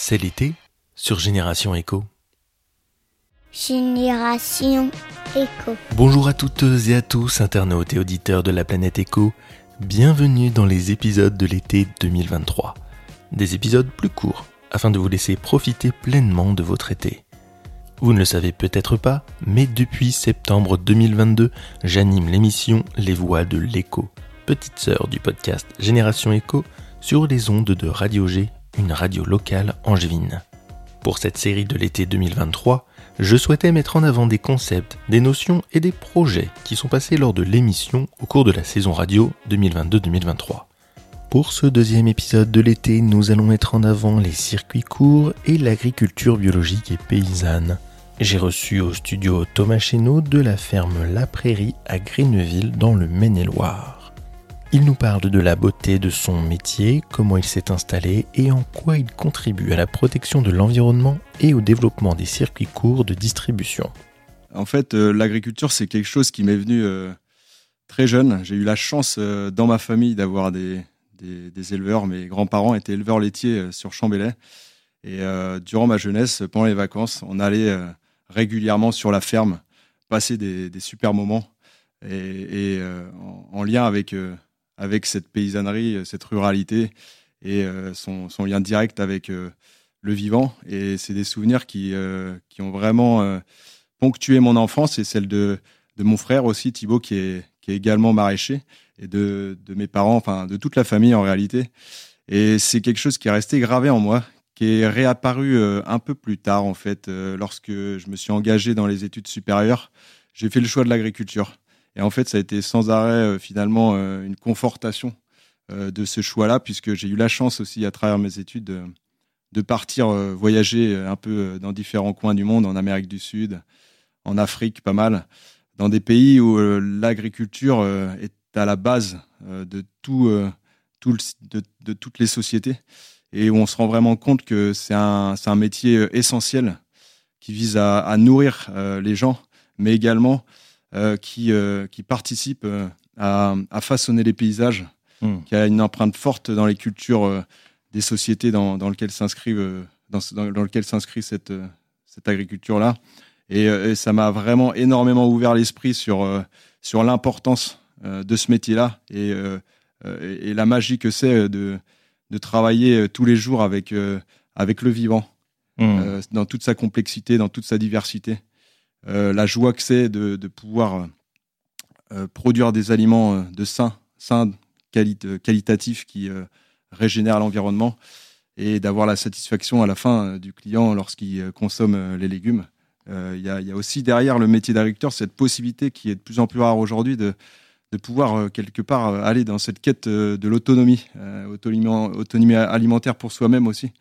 C'est l'été sur Génération Echo. Génération Echo. Bonjour à toutes et à tous, internautes et auditeurs de la planète Echo. Bienvenue dans les épisodes de l'été 2023. Des épisodes plus courts, afin de vous laisser profiter pleinement de votre été. Vous ne le savez peut-être pas, mais depuis septembre 2022, j'anime l'émission Les Voix de l'Echo, petite sœur du podcast Génération Echo, sur les ondes de Radio G, une radio locale angevine. Pour cette série de l'été 2023, je souhaitais mettre en avant des concepts, des notions et des projets qui sont passés lors de l'émission au cours de la saison radio 2022-2023. Pour ce deuxième épisode de l'été, nous allons mettre en avant les circuits courts et l'agriculture biologique et paysanne. J'ai reçu au studio Thomas Chéneau de la ferme La Prairie à Greenville dans le Maine-et-Loire. Il nous parle de la beauté de son métier, comment il s'est installé et en quoi il contribue à la protection de l'environnement et au développement des circuits courts de distribution. En fait, euh, l'agriculture, c'est quelque chose qui m'est venu euh, très jeune. J'ai eu la chance euh, dans ma famille d'avoir des, éleveurs. Mes grands-parents étaient éleveurs laitiers sur Chambélet. Et durant ma jeunesse, pendant les vacances, on allait régulièrement sur la ferme, passer des, des super moments et, en, en, lien avec, avec cette paysannerie, cette ruralité et euh, son, lien direct avec euh, le vivant. Et c'est des souvenirs qui, euh, qui ont vraiment ponctué mon enfance et celle de, de mon frère aussi, Thibaut, qui est, qui est également maraîcher, et de, de mes parents, enfin de toute la famille en réalité. Et c'est quelque chose qui est resté gravé en moi, qui est réapparu euh, un peu plus tard, en fait, euh, lorsque je me suis engagé dans les études supérieures. J'ai fait le choix de l'agriculture. Et en fait, ça a été sans arrêt, euh, finalement, euh, une confortation euh, de ce choix-là, puisque j'ai eu la chance aussi, à travers mes études, de, partir voyager un peu dans différents coins du monde, en Amérique du Sud, en Afrique, pas mal, dans des pays où l'agriculture est à la base de, tout, de, toutes les sociétés et où on se rend vraiment compte que c'est un, métier essentiel qui vise à, nourrir les gens, mais également qui, euh, qui participe euh, à, à, façonner les paysages, mmh. qui a une empreinte forte dans les cultures euh, des sociétés dans, dans lesquelles s'inscrivent euh, dans, dans, lequel s'inscrit cette, euh, cette agriculture-là. Et, et, ça m'a vraiment énormément ouvert l'esprit sur, sur l'importance de ce métier-là et, et, et, la magie que c'est de, de travailler tous les jours avec, avec le vivant, mmh. dans toute sa complexité, dans toute sa diversité. La joie que c'est de, pouvoir produire des aliments de sains, sains quali qualitatifs qui régénèrent l'environnement et d'avoir la satisfaction à la fin du client lorsqu'il consomme les légumes. Il euh, y, a, aussi derrière le métier d'agriculteur cette possibilité qui est de plus en plus rare aujourd'hui de, pouvoir euh, quelque part euh, aller dans cette quête de l'autonomie, autonomie, alimentaire pour soi-même aussi.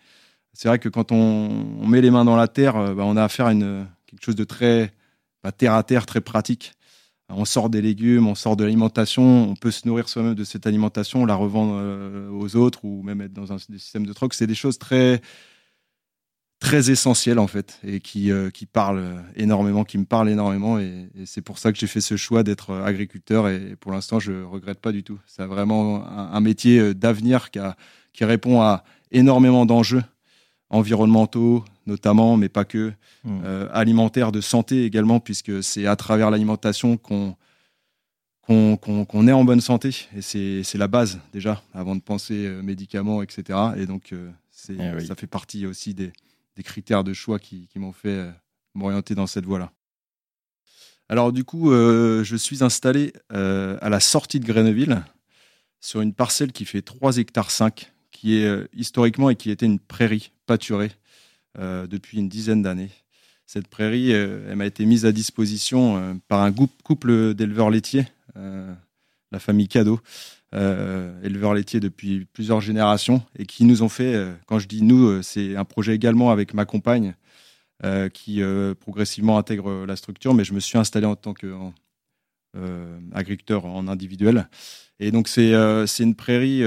C'est vrai que quand on, on, met les mains dans la terre, bah, on a affaire à une, quelque chose de très bah, terre à terre, très pratique. On sort des légumes, on sort de l'alimentation, on peut se nourrir soi-même de cette alimentation, la revendre aux autres ou même être dans un système de troc. C'est des choses très, très essentiel en fait et qui, euh, qui parle énormément, qui me parle énormément et, c'est pour ça que j'ai fait ce choix d'être agriculteur et pour l'instant je regrette pas du tout. C'est vraiment un, métier euh, d'avenir qui, qui répond à énormément d'enjeux environnementaux notamment, mais pas que, mmh. euh, alimentaires, de santé également, puisque c'est à travers l'alimentation qu'on qu'on qu qu est en bonne santé et c'est la base déjà avant de penser médicaments, etc. Et donc eh oui. ça fait partie aussi des, des critères de choix qui, qui m'ont fait euh, m'orienter dans cette voie-là. Alors du coup, euh, je suis installé euh, à la sortie de Grenoble sur une parcelle qui fait 3 hectares 5, qui est euh, historiquement et qui était une prairie pâturée euh, depuis une dizaine d'années. Cette prairie, euh, elle m'a été mise à disposition par un couple d'éleveurs laitiers, la famille Cadeau, éleveurs laitiers depuis plusieurs générations et qui nous ont fait, quand je dis nous, c'est un projet également avec ma compagne qui progressivement intègre la structure, mais je me suis installé en tant que euh, agriculteur en individuel. Et donc c'est une prairie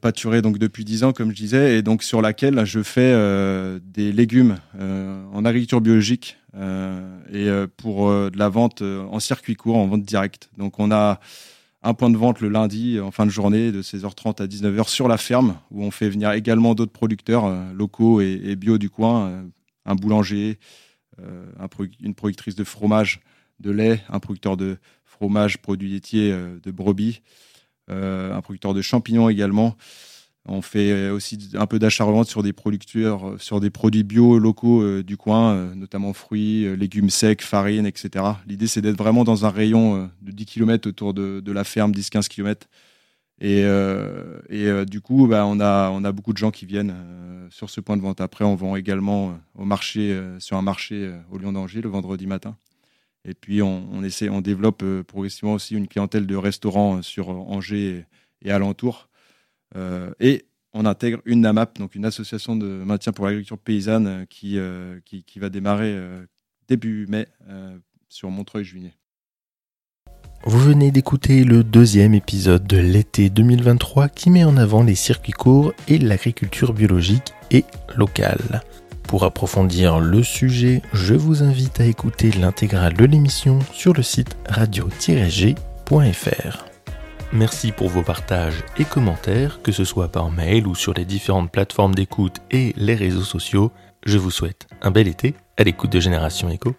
pâturée donc depuis 10 ans, comme je disais, et donc sur laquelle je fais des légumes en agriculture biologique et pour de la vente en circuit court, en vente directe. Donc on a un point de vente le lundi en fin de journée de 16h30 à 19h sur la ferme où on fait venir également d'autres producteurs locaux et, bio du coin, un boulanger, une productrice de fromage, de lait, un producteur de fromage, produits laitiers de brebis, un producteur de champignons également. On fait aussi un peu d'achat-revente sur des producteurs, euh, sur des produits bio locaux euh, du coin, euh, notamment fruits, légumes secs, farine, etc. L'idée, c'est d'être vraiment dans un rayon de 10 km autour de, la ferme, 10-15 km. Et, du coup, bah, on, a, on a beaucoup de gens qui viennent sur ce point de vente. Après, on vend également au marché, sur un marché au Lyon d'Angers le vendredi matin. Et puis, on, essaie, on développe progressivement aussi une clientèle de restaurants sur Angers et alentours. Euh, et on intègre une NAMAP, donc une association de maintien pour l'agriculture paysanne euh, qui, euh, qui, qui, va démarrer début mai sur Montreuil-Juigné. Vous venez d'écouter le deuxième épisode de l'été 2023 qui met en avant les circuits courts et l'agriculture biologique et locale. Pour approfondir le sujet, je vous invite à écouter l'intégrale de l'émission sur le site radio-g.fr. Merci pour vos partages et commentaires, que ce soit par mail ou sur les différentes plateformes d'écoute et les réseaux sociaux. Je vous souhaite un bel été à l'écoute de Génération Echo.